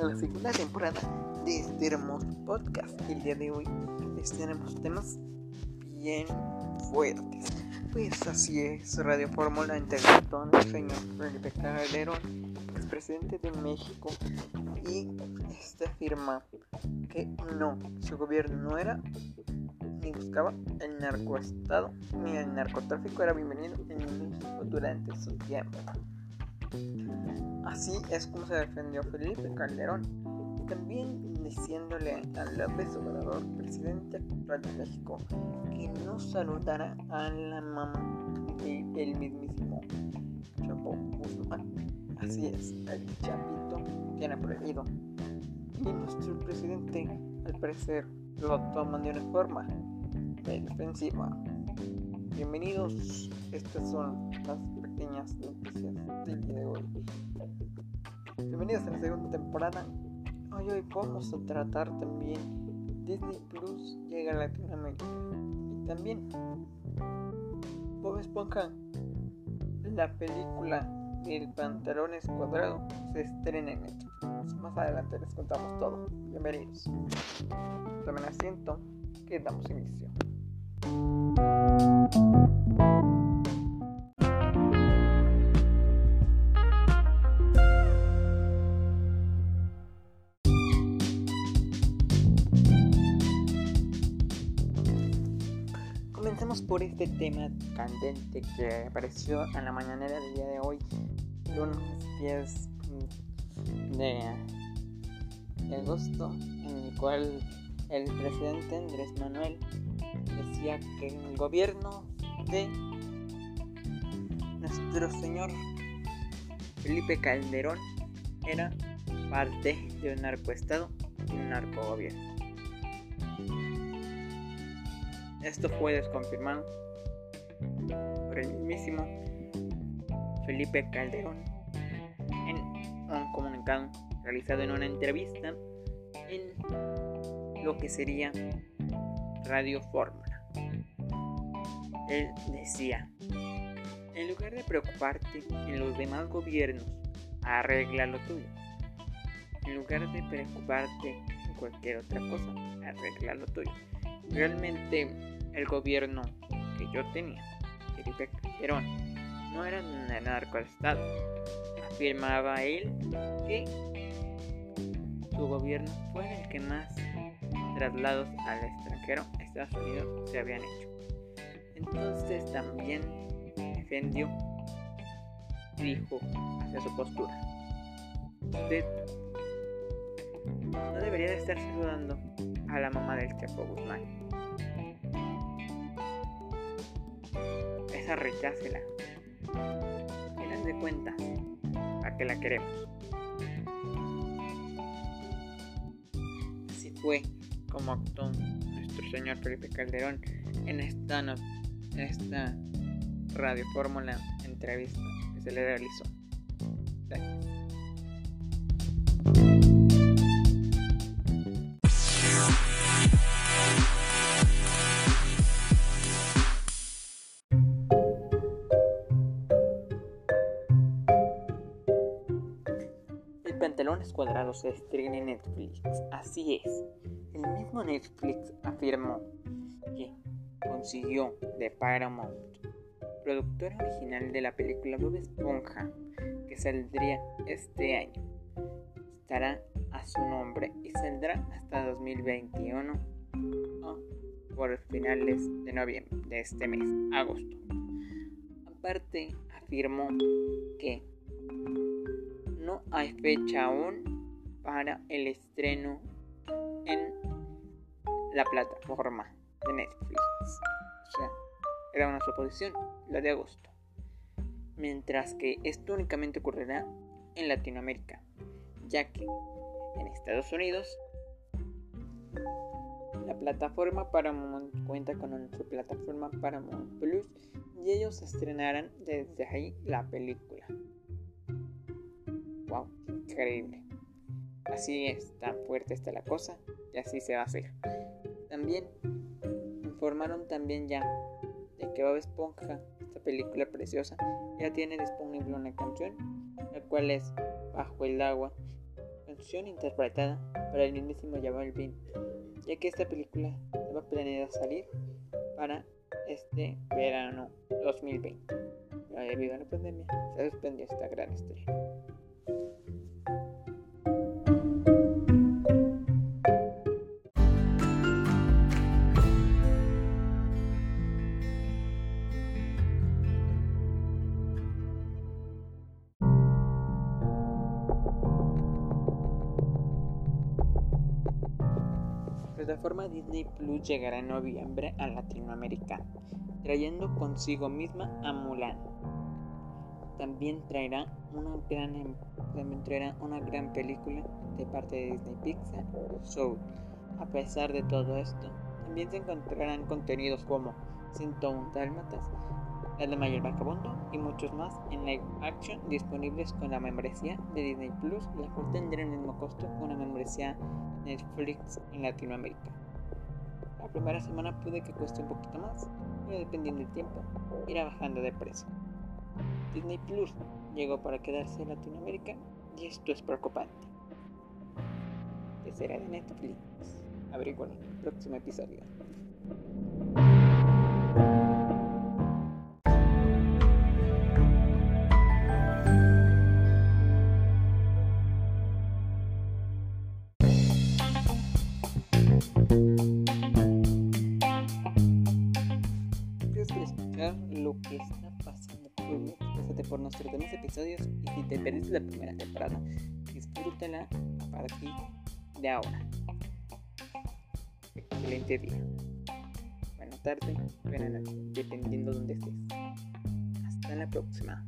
a la segunda temporada de este hermoso podcast. El día de hoy les tenemos temas bien fuertes. Pues así es, Radio Fórmula entrevistó al señor Felipe Calderón, expresidente de México, y este afirma que no, su gobierno no era ni buscaba el narcoestado ni el narcotráfico era bienvenido en México durante su tiempo. Así es como se defendió Felipe Calderón, también diciéndole a López Obrador, presidente actual de México, que no saludara a la mamá del mismísimo Chapo Guzmán. Así es, el Chapito tiene prohibido. Y nuestro presidente, al parecer, lo toma de una forma defensiva. Bienvenidos, estas son las pequeñas noticias del día de hoy. Bienvenidos a la segunda temporada. Hoy, hoy vamos a tratar también Disney Plus llega a Latinoamérica. Y también Bob Esponja, la película El pantalón escuadrado se estrena en Netflix. Más adelante les contamos todo. Bienvenidos. Tomen asiento que damos inicio. Por este tema candente que apareció en la mañanera del día de hoy, lunes 10 de agosto, en el cual el presidente Andrés Manuel decía que el gobierno de nuestro señor Felipe Calderón era parte de un narcoestado y un narcogobierno. Esto fue desconfirmado por el mismísimo Felipe Calderón en un comunicado realizado en una entrevista en lo que sería Radio Fórmula. Él decía, en lugar de preocuparte en los demás gobiernos, arregla lo tuyo. En lugar de preocuparte en cualquier otra cosa, arregla lo tuyo. Realmente el gobierno que yo tenía, Felipe Calderón, no era un narcoestado. Afirmaba él que su gobierno fue el que más traslados al extranjero a Estados Unidos se habían hecho. Entonces también defendió y dijo hacia su postura. Usted no debería de estar saludando a la mamá del Chapo Guzmán. Esa rechácela. Al final de cuentas, a que la queremos. Así fue como actuó nuestro señor Felipe Calderón en esta, no, en esta radio fórmula entrevista que se le realizó. Gracias. El pantalón escuadrado se estrena en Netflix. Así es. El mismo Netflix afirmó que consiguió de Paramount, productora original de la película Bob Esponja, que saldría este año. Estará a su nombre y saldrá hasta 2021 o por finales de noviembre de este mes, agosto. Aparte, afirmó que no hay fecha aún para el estreno en la plataforma de Netflix. O sea, era una suposición, la de agosto. Mientras que esto únicamente ocurrirá en Latinoamérica, ya que en Estados Unidos la plataforma Paramount cuenta con su plataforma Paramount Plus y ellos estrenarán desde ahí la película. Increíble. Así es, tan fuerte está la cosa y así se va a hacer. También informaron también ya de que Bob Esponja, esta película preciosa, ya tiene disponible una canción, la cual es Bajo el agua, canción interpretada por el mismísimo Jamal Bin, ya que esta película estaba planeada salir para este verano 2020. Pero debido a la pandemia se suspendió esta gran historia. Plataforma Disney Plus llegará en noviembre a Latinoamérica, trayendo consigo misma a Mulan. También traerá una gran, em, también traerá una gran película de parte de Disney Pixar, Soul. A pesar de todo esto, también se encontrarán contenidos como 101 Dálmatas, La de Mayor Vagabundo y muchos más en live action disponibles con la membresía de Disney Plus, la cual tendrá el mismo costo que una membresía Netflix en Latinoamérica. La primera semana puede que cueste un poquito más, pero dependiendo del tiempo, irá bajando de precio. Disney Plus llegó para quedarse en Latinoamérica y esto es preocupante. ¿Qué será de Netflix? Averiguarlo en el próximo episodio. Lo que está pasando por, por nuestros demás episodios y si te perdiste la primera temporada, disfrútala a partir de ahora. Excelente día. Buena tarde, buena noche, dependiendo donde estés. Hasta la próxima.